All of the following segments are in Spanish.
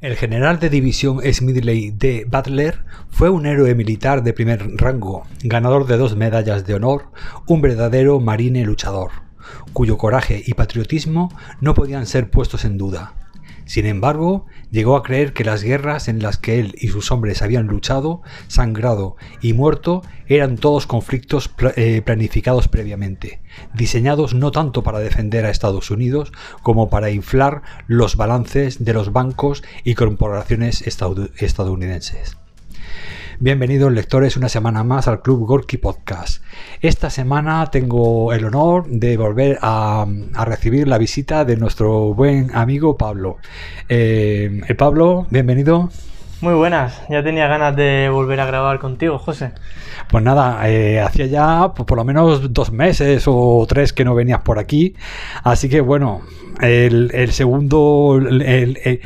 El general de división Smedley D. Butler fue un héroe militar de primer rango, ganador de dos medallas de honor, un verdadero marine luchador, cuyo coraje y patriotismo no podían ser puestos en duda. Sin embargo, llegó a creer que las guerras en las que él y sus hombres habían luchado, sangrado y muerto eran todos conflictos eh, planificados previamente, diseñados no tanto para defender a Estados Unidos como para inflar los balances de los bancos y corporaciones estadounidenses. Bienvenidos lectores una semana más al Club Gorky Podcast. Esta semana tengo el honor de volver a, recibir la visita de nuestro buen amigo Pablo. Eh, eh, Pablo, bienvenido. Muy buenas, ya tenía ganas de volver a grabar contigo, José. Pues nada, eh, hacía ya pues, por lo menos dos meses o tres que no venías por aquí, así que bueno, el, segundo, el, el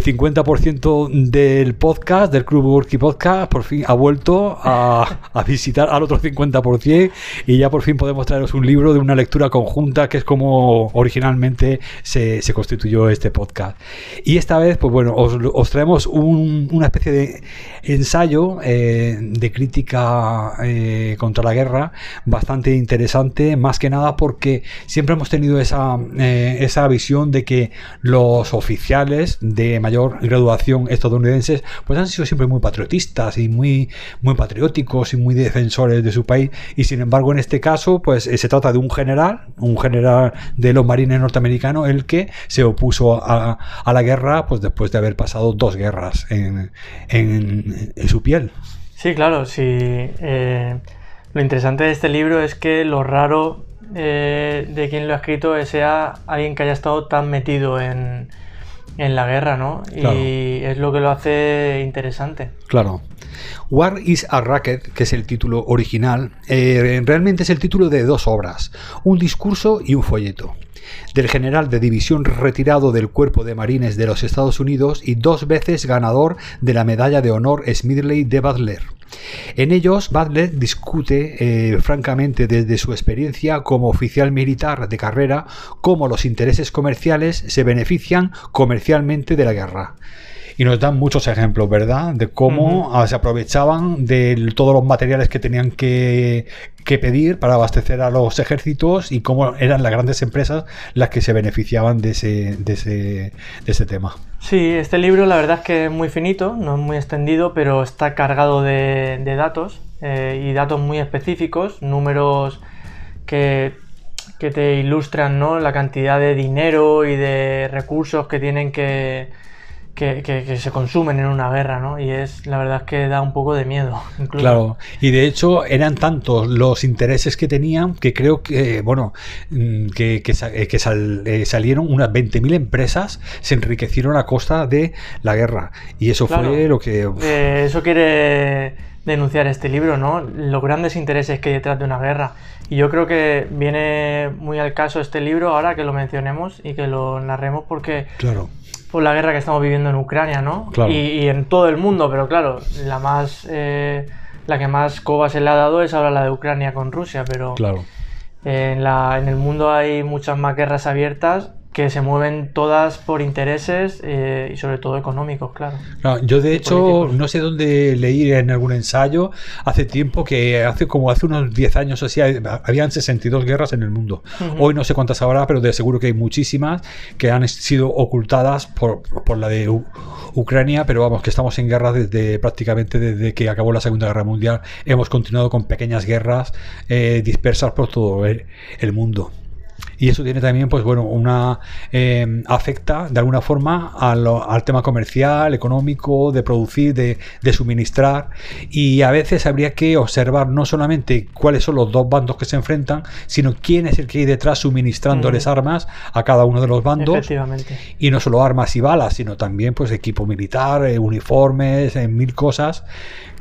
50% del podcast, del Club Worky Podcast, por fin ha vuelto a, visitar al otro 50% y ya por fin podemos traeros un libro de una lectura conjunta, que es como originalmente se, constituyó este podcast. Y esta vez, pues bueno, os, traemos una especie de ensayo eh, de crítica eh, contra la guerra bastante interesante, más que nada porque siempre hemos tenido esa, eh, esa visión de que los oficiales de mayor graduación estadounidenses, pues han sido siempre muy patriotistas y muy, muy patrióticos y muy defensores de su país. Y sin embargo, en este caso, pues eh, se trata de un general, un general de los marines norteamericanos, el que se opuso a, la guerra, pues después de haber pasado dos guerras en, su piel. Sí, claro, sí. Eh, lo interesante de este libro es que lo raro eh, de quien lo ha escrito sea alguien que haya estado tan metido en, en la guerra, ¿no? Y es lo que lo hace interesante. Claro. War is a Racket, que es el título original, eh, realmente es el título de dos obras, un discurso y un folleto, del general de división retirado del Cuerpo de Marines de los Estados Unidos y dos veces ganador de la Medalla de Honor Smedley de Butler. En ellos, Butler discute eh, francamente desde su experiencia como oficial militar de carrera cómo los intereses comerciales se benefician comercialmente de la guerra y nos dan muchos ejemplos, ¿verdad? De cómo ah, se aprovechaban de todos los materiales que tenían que, pedir para abastecer a los ejércitos y cómo eran las grandes empresas las que se beneficiaban de ese, de ese, de ese tema. Sí, este libro la verdad es que es muy finito, no es muy extendido, pero está cargado de, datos eh, y datos muy específicos, números que, que te ilustran ¿no? la cantidad de dinero y de recursos que tienen que, que, se consumen en una guerra, ¿no? Y es, la verdad es que da un poco de miedo. Claro, y de hecho eran tantos los intereses que tenían que creo que, bueno, mm, que, que, eh, eh, salieron unas 20.000 empresas, se enriquecieron a costa de la guerra. Y eso fue lo que... Eh, eso quiere denunciar este libro, ¿no? Los grandes intereses que hay detrás de una guerra. Y yo creo que viene muy al caso este libro ahora que lo mencionemos y que lo narremos porque... Claro por la guerra que estamos viviendo en Ucrania, ¿no? Y, en todo el mundo, pero claro, la más eh, la que más coba se le ha dado es ahora la de Ucrania con Rusia, pero claro. en, la, en el mundo hay muchas más guerras abiertas que se mueven todas por intereses eh, y sobre todo económicos, claro. yo de hecho no sé dónde leí en algún ensayo hace tiempo que hace como hace unos 10 años o así habían 62 guerras en el mundo. Hoy no sé cuántas habrá, pero de seguro que hay muchísimas que han sido ocultadas por, por la de Ucrania, pero vamos, que estamos en guerra desde prácticamente desde que acabó la Segunda Guerra Mundial. Hemos continuado con pequeñas guerras eh, dispersas por todo el mundo y eso tiene también, pues bueno, una eh, afecta de alguna forma al, tema comercial, económico, de producir, de, suministrar. Y a veces habría que observar no solamente cuáles son los dos bandos que se enfrentan, sino quién es el que hay detrás suministrándoles armas a cada uno de los bandos. Y no solo armas y balas, sino también pues equipo militar, eh, uniformes, eh, mil cosas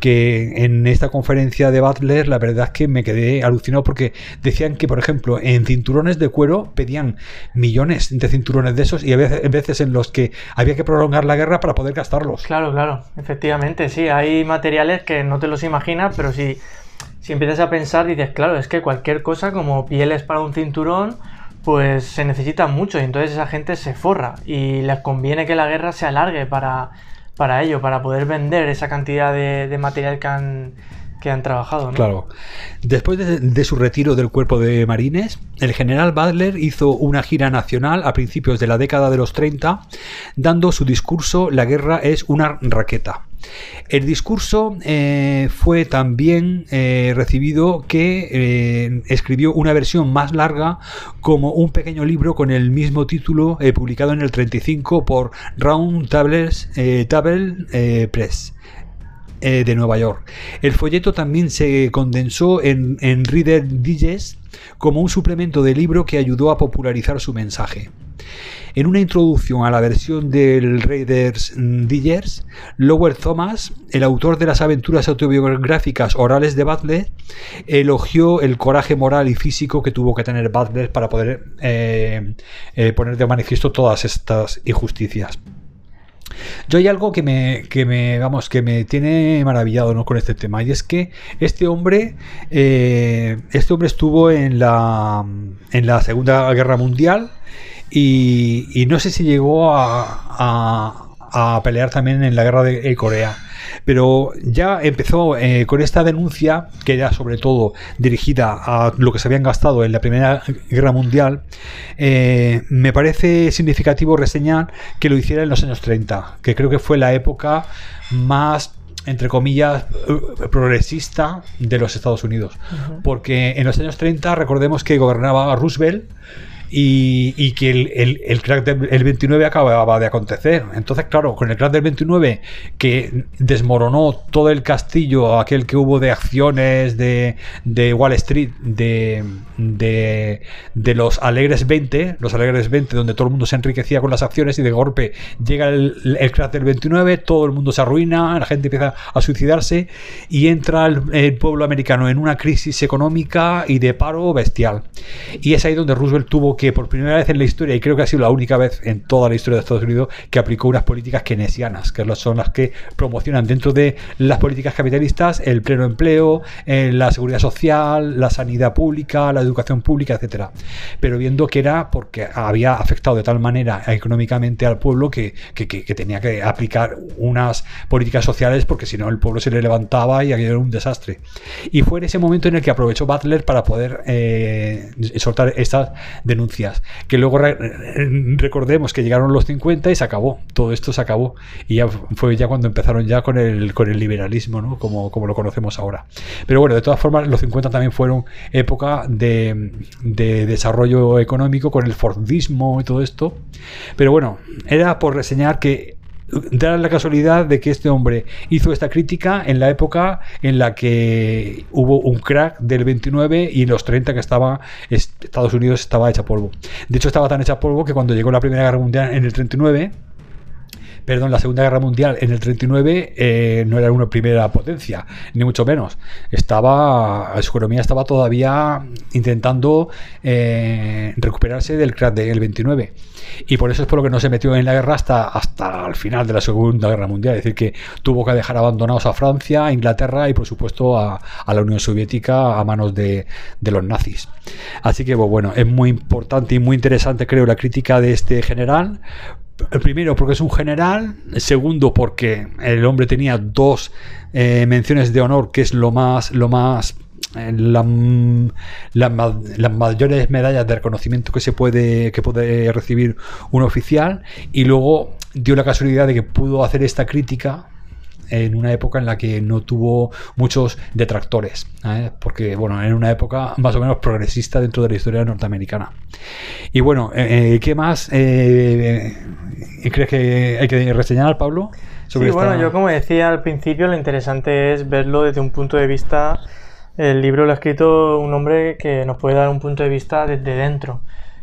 que en esta conferencia de Butler la verdad es que me quedé alucinado porque decían que, por ejemplo, en cinturones de cuero pedían millones de cinturones de esos y a veces, veces en los que había que prolongar la guerra para poder gastarlos. Claro, claro, efectivamente, sí, hay materiales que no te los imaginas, pero si, si empiezas a pensar dices, claro, es que cualquier cosa como pieles para un cinturón pues se necesita mucho y entonces esa gente se forra y les conviene que la guerra se alargue para, para ello, para poder vender esa cantidad de, de material que han, que han trabajado. ¿no? Claro. Después de, su retiro del cuerpo de marines, el general Butler hizo una gira nacional a principios de la década de los 30, dando su discurso La guerra es una raqueta. El discurso eh, fue también eh, recibido que eh, escribió una versión más larga como un pequeño libro con el mismo título publicado en el 35 por Round Table Press. Eh, de Nueva York. El folleto también se condensó en, Reader Digest como un suplemento de libro que ayudó a popularizar su mensaje. En una introducción a la versión del Reader's Digest, Lowell Thomas, el autor de las aventuras autobiográficas orales de Butler, elogió el coraje moral y físico que tuvo que tener Butler para poder eh, eh, poner de manifiesto todas estas injusticias. Yo hay algo que me, que me, vamos, que me tiene maravillado ¿no? con este tema. Y es que este hombre, eh, este hombre estuvo en la, en la Segunda Guerra Mundial y, no sé si llegó a, a, pelear también en la Guerra de Corea. Pero ya empezó eh, con esta denuncia, que era sobre todo dirigida a lo que se habían gastado en la Primera Guerra Mundial. Eh, me parece significativo reseñar que lo hiciera en los años 30, que creo que fue la época más entre comillas, progresista de los Estados Unidos. Porque en los años 30, recordemos que gobernaba Roosevelt y, que el, crack del 29 acababa de acontecer. Entonces, claro, con el crack del 29 que desmoronó todo el castillo, aquel que hubo de acciones de, Wall Street, de, de, los alegres 20, los alegres 20, donde todo el mundo se enriquecía con las acciones y de golpe llega el, el crack del 29, todo el mundo se arruina, la gente empieza a suicidarse y entra el, pueblo americano en una crisis económica y de paro bestial. Y es ahí donde Roosevelt tuvo que por primera vez en la historia, y creo que ha sido la única vez en toda la historia de Estados Unidos, que aplicó unas políticas keynesianas, que son las que promocionan dentro de las políticas capitalistas el pleno empleo, eh, la seguridad social, la sanidad pública, la educación pública, etcétera. Pero viendo que era porque había afectado de tal manera económicamente al pueblo que, tenía que aplicar unas políticas sociales porque si no el pueblo se le levantaba y era un desastre. Y fue en ese momento en el que aprovechó Butler para poder eh, soltar estas denuncias que luego recordemos que llegaron los 50 y se acabó, todo esto se acabó. Y ya fue ya cuando empezaron ya con el, con el liberalismo, ¿no? como, como lo conocemos ahora. Pero bueno, de todas formas, los 50 también fueron época de, de desarrollo económico con el Fordismo y todo esto. Pero bueno, era por reseñar que da la casualidad de que este hombre hizo esta crítica en la época en la que hubo un crack del 29 y los 30 que estaba Estados Unidos estaba hecha polvo. De hecho estaba tan hecha polvo que cuando llegó la Primera Guerra Mundial en el 39 perdón, la Segunda Guerra Mundial en el 39 eh, no era una primera potencia, ni mucho menos. Estaba, su economía estaba todavía intentando eh, recuperarse del crash del 29. Y por eso es por lo que no se metió en la guerra hasta, hasta el final de la Segunda Guerra Mundial. Es decir, que tuvo que dejar abandonados a Francia, a Inglaterra y por supuesto a, la Unión Soviética a manos de, de los nazis. Así que bueno, es muy importante y muy interesante creo la crítica de este general primero porque es un general, segundo porque el hombre tenía dos eh, menciones de honor, que es lo más, lo más eh, las mayores medallas de reconocimiento que se puede que puede recibir un oficial. Y luego dio la casualidad de que pudo hacer esta crítica en una época en la que no tuvo muchos detractores, ¿eh? porque bueno, en una época más o menos progresista dentro de la historia norteamericana. Y bueno, eh, eh, ¿qué más crees que hay que reseñar, Pablo? Sobre sí, bueno, yo como decía al principio, lo interesante es verlo desde un punto de vista, el libro lo ha escrito un hombre que nos puede dar un punto de vista desde dentro.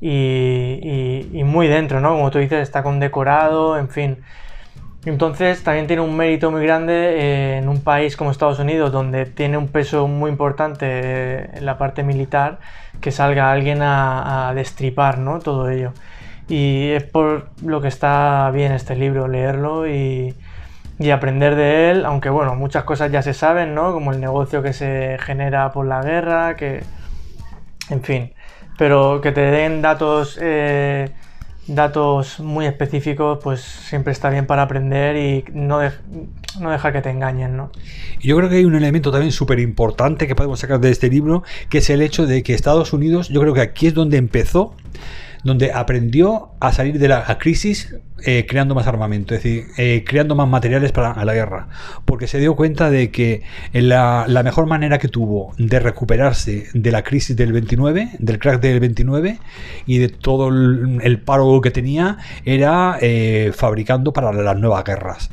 Y, y muy dentro, ¿no? Como tú dices, está condecorado, en fin. Entonces también tiene un mérito muy grande eh, en un país como Estados Unidos, donde tiene un peso muy importante eh, en la parte militar, que salga alguien a, destripar ¿no? todo ello. Y es por lo que está bien este libro, leerlo y, y, aprender de él, aunque bueno, muchas cosas ya se saben, ¿no? como el negocio que se genera por la guerra, que... En fin, pero que te den datos eh, datos muy específicos, pues siempre está bien para aprender y no, no dejar que te engañen, ¿no? Yo creo que hay un elemento también súper importante que podemos sacar de este libro, que es el hecho de que Estados Unidos, yo creo que aquí es donde empezó donde aprendió a salir de la crisis eh, creando más armamento, es decir, eh, creando más materiales para la guerra, porque se dio cuenta de que la, mejor manera que tuvo de recuperarse de la crisis del 29, del crack del 29 y de todo el, paro que tenía era eh, fabricando para las nuevas guerras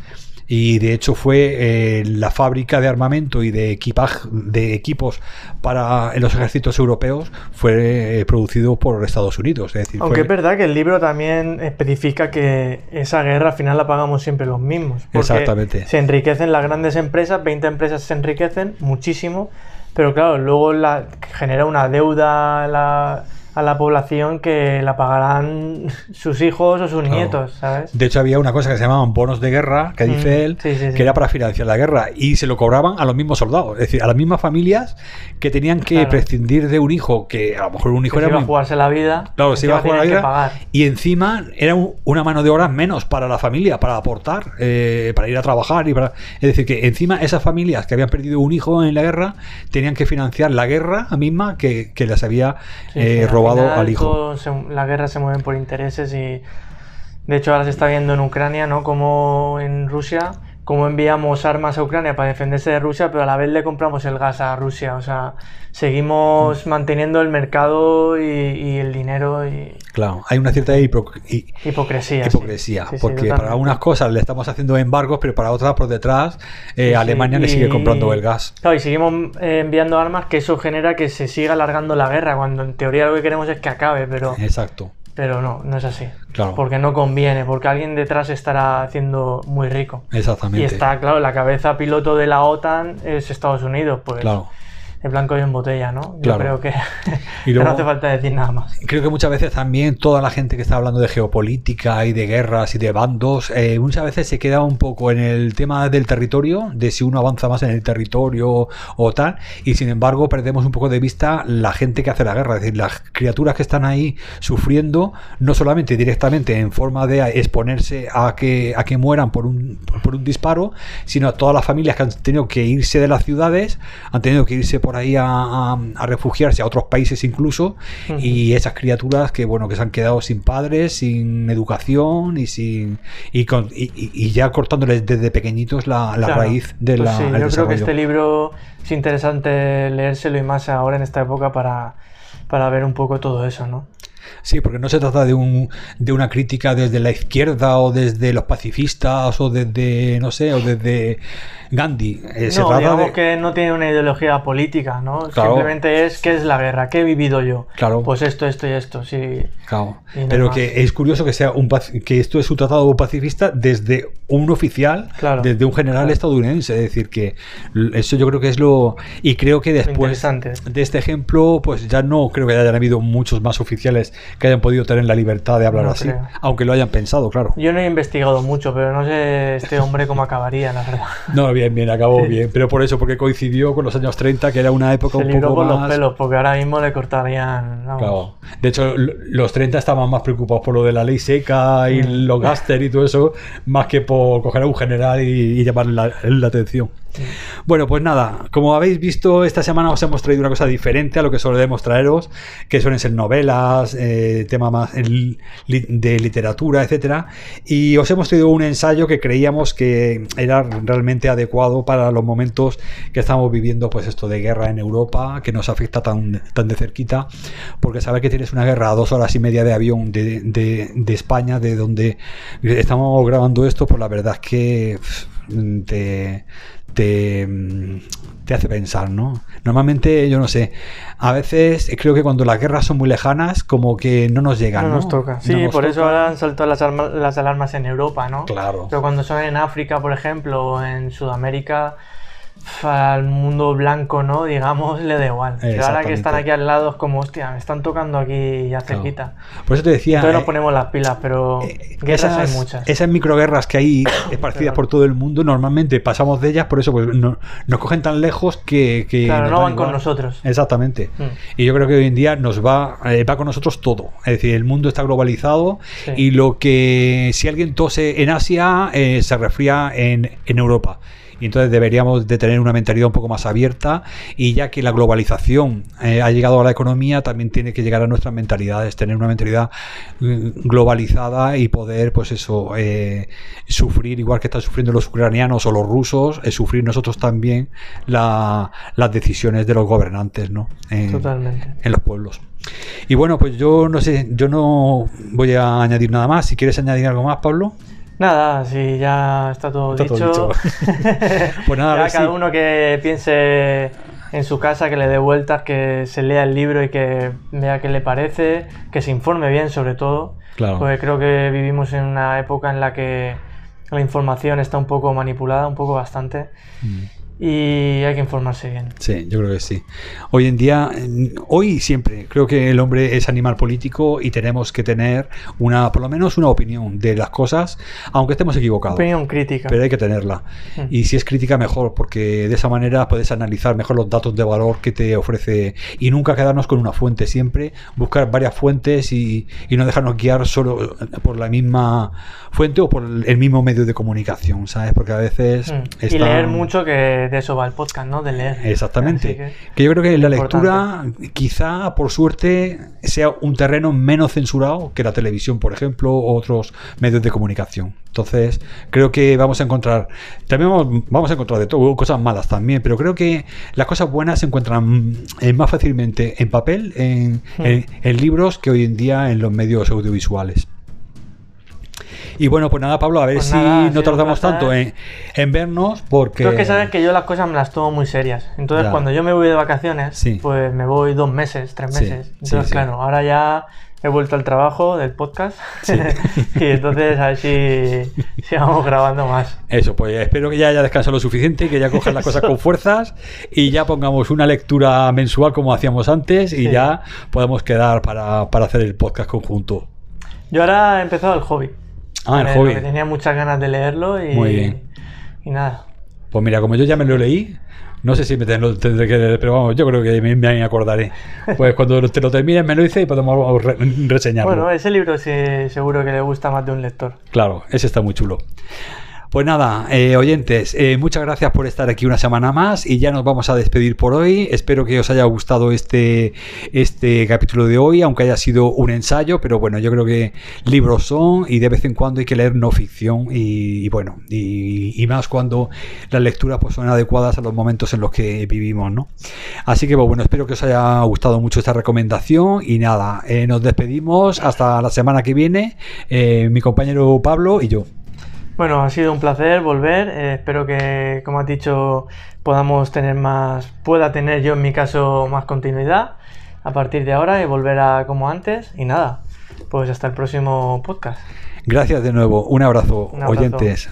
y de hecho fue eh, la fábrica de armamento y de equipaje de equipos para los ejércitos europeos fue eh, producido por Estados Unidos. Es decir, Aunque es verdad que el libro también especifica que esa guerra al final la pagamos siempre los mismos. Exactamente. Se enriquecen las grandes empresas, 20 empresas se enriquecen muchísimo, pero claro, luego la, genera una deuda la a la población que la pagarán sus hijos o sus nietos, ¿sabes? De hecho, había una cosa que se llamaban bonos de guerra, que dice mm, él, que era para financiar la guerra, y se lo cobraban a los mismos soldados, es decir, a las mismas familias que tenían que prescindir de un hijo, que a lo mejor un hijo era. Se iba a jugarse la vida. Claro, se iba a jugar la vida. Y encima era una mano de horas menos para la familia, para aportar, eh, para ir a trabajar. y para Es decir, que encima esas familias que habían perdido un hijo en la guerra tenían que financiar la guerra misma que, que les había eh, robado al hijo. la guerra se mueven por intereses y de hecho ahora se está viendo en Ucrania, ¿no? Como en Rusia, como enviamos armas a Ucrania para defenderse de Rusia, pero a la vez le compramos el gas a Rusia. O sea, seguimos mm. manteniendo el mercado y, el dinero. Y... Claro, hay una cierta hipocresía. Hipocresía, porque para algunas cosas le estamos haciendo embargos, pero para otras por detrás eh, Alemania le sigue comprando el gas. Claro, y seguimos eh, enviando armas que eso genera que se siga alargando la guerra, cuando en teoría lo que queremos es que acabe, pero... Exacto. Pero no, no es así. Claro. Porque no conviene, porque alguien detrás estará haciendo muy rico. Exactamente. Y está, claro, la cabeza piloto de la OTAN es Estados Unidos, pues. Claro el blanco y en botella, ¿no? Yo creo que, no hace falta decir nada más. Creo que muchas veces también toda la gente que está hablando de geopolítica y de guerras y de bandos, eh, muchas veces se queda un poco en el tema del territorio, de si uno avanza más en el territorio o tal, y sin embargo perdemos un poco de vista la gente que hace la guerra, es decir, las criaturas que están ahí sufriendo, no solamente directamente en forma de exponerse a que, a que mueran por un, por un disparo, sino a todas las familias que han tenido que irse de las ciudades, han tenido que irse por ahí a, refugiarse a otros países incluso y esas criaturas que bueno que se han quedado sin padres sin educación y sin y, con, y, ya cortándoles desde pequeñitos la, raíz de pues la yo creo que este libro es interesante leérselo y más ahora en esta época para para ver un poco todo eso no Sí, porque no se trata de, un, de una crítica desde la izquierda o desde los pacifistas o desde, no sé, o desde Gandhi. Eh, no, digamos que no tiene una ideología política, ¿no? Simplemente es qué es la guerra, qué he vivido yo. Claro. Pues esto, esto y esto, sí. Claro. Pero que es curioso que sea un que esto es un tratado pacifista desde un oficial, desde un general estadounidense. Es decir, que eso yo creo que es lo. Y creo que después de este ejemplo, pues ya no creo que hayan habido muchos más oficiales que hayan podido tener la libertad de hablar así, aunque lo hayan pensado, claro. Yo no he investigado mucho, pero no sé este hombre cómo acabaría, la verdad. No, bien, bien, acabó bien, pero por eso, porque coincidió con los años 30, que era una época un poco por los pelos, porque ahora mismo le cortarían... Claro. De hecho, los 30 estaban más preocupados por lo de la ley seca y los gaster y todo eso, más que por coger a un general y, llamarle la atención. Bueno, pues nada, como habéis visto, esta semana os hemos traído una cosa diferente a lo que solemos traeros, que suelen ser novelas, eh, tema más de literatura, etcétera. Y os hemos traído un ensayo que creíamos que era realmente adecuado para los momentos que estamos viviendo, pues esto de guerra en Europa, que nos afecta tan, tan de cerquita, porque saber que tienes una guerra a dos horas y media de avión de, de España, de donde estamos grabando esto, pues la verdad es que te, te, te, hace pensar, ¿no? Normalmente, yo no sé, a veces creo que cuando las guerras son muy lejanas, como que no nos llegan, ¿no? nos toca. Sí, por eso ahora han saltado las, las alarmas en Europa, ¿no? Claro. Pero cuando son en África, por ejemplo, o en Sudamérica, al mundo blanco, ¿no? Digamos, le da igual. Pero ahora que están aquí al lado es como, hostia, me están tocando aquí ya cerquita. Por eso te decía. Entonces nos eh, ponemos las pilas, pero eh, guerras hay muchas. Esas microguerras que hay esparcidas por todo el mundo, normalmente pasamos de ellas, por eso pues, nos cogen tan lejos que. claro, no van con nosotros. Exactamente. Mm. Y yo creo que hoy en día nos va, eh, va con nosotros todo. Es decir, el mundo está globalizado y lo que si alguien tose en Asia, se resfría en, en Europa y entonces deberíamos de tener una mentalidad un poco más abierta y ya que la globalización eh, ha llegado a la economía, también tiene que llegar a nuestras mentalidades, tener una mentalidad mm, globalizada y poder, pues eso, eh, sufrir igual que están sufriendo los ucranianos o los rusos, es sufrir nosotros también las decisiones de los gobernantes, ¿no? En, Totalmente. En los pueblos. Y bueno, pues yo no sé, yo no voy a añadir nada más. Si quieres añadir algo más, Pablo. Nada, si ya está todo dicho. pues nada, cada uno que piense en su casa, que le dé vueltas, que se lea el libro y que vea qué le parece, que se informe bien sobre todo. Claro. Porque creo que vivimos en una época en la que la información está un poco manipulada, un poco bastante. Mm y hay que informarse bien. Sí, yo creo que sí. Hoy en día, hoy siempre, creo que el hombre es animal político y tenemos que tener una, por lo menos una opinión de las cosas, aunque estemos equivocados. Opinión crítica. Pero hay que tenerla. Mm. Y si es crítica, mejor, porque de esa manera puedes analizar mejor los datos de valor que te ofrece y nunca quedarnos con una fuente, siempre buscar varias fuentes y, y no dejarnos guiar solo por la misma fuente o por el mismo medio de comunicación, ¿sabes? Porque a veces... Mm. Y leer mucho, que de eso va el podcast, ¿no? De leer. Exactamente. Que, yo creo que la lectura quizá, por suerte, sea un terreno menos censurado que la televisión, por ejemplo, o otros medios de comunicación. Entonces, creo que vamos a encontrar, también vamos, a encontrar de todo, cosas malas también, pero creo que las cosas buenas se encuentran eh, más fácilmente en papel, en, hmm. en libros, que hoy en día en los medios audiovisuales. Y bueno, pues nada, Pablo, a ver pues si no tardamos tanto en, vernos, porque. Es que sabes que yo las cosas me las tomo muy serias. Entonces, cuando yo me voy de vacaciones, pues me voy dos meses, tres meses. entonces, claro, ahora ya he vuelto al trabajo del podcast y entonces a ver si, vamos grabando más. Eso, pues espero que ya haya descansado lo suficiente, que ya cojan las cosas con fuerzas y ya pongamos una lectura mensual como hacíamos antes y ya podemos quedar para, para hacer el podcast conjunto. Yo ahora he empezado el hobby. Ah, el hobby. Tenía muchas ganas de leerlo y, Muy bien. y nada. Pues mira, como yo ya me lo leí, no sé si me tendré que leer, pero vamos, yo creo que me, me acordaré. Pues cuando te lo termines me lo dices y podemos reseñarlo. Bueno, ese libro sí, seguro que le gusta más de un lector. Claro, ese está muy chulo. Pues nada, eh, oyentes, eh, muchas gracias por estar aquí una semana más y ya nos vamos a despedir por hoy. Espero que os haya gustado este, este capítulo de hoy, aunque haya sido un ensayo, pero bueno, yo creo que libros son y de vez en cuando hay que leer no ficción y, bueno, y, más cuando las lecturas pues, son adecuadas a los momentos en los que vivimos, ¿no? Así que pues, bueno, espero que os haya gustado mucho esta recomendación y nada, eh, nos despedimos hasta la semana que viene, mi compañero Pablo y yo. Bueno, ha sido un placer volver. Eh, espero que, como has dicho, podamos tener más, pueda tener yo en mi caso más continuidad a partir de ahora y volver a como antes. Y nada, pues hasta el próximo podcast. Gracias de nuevo. Un abrazo, un abrazo. oyentes.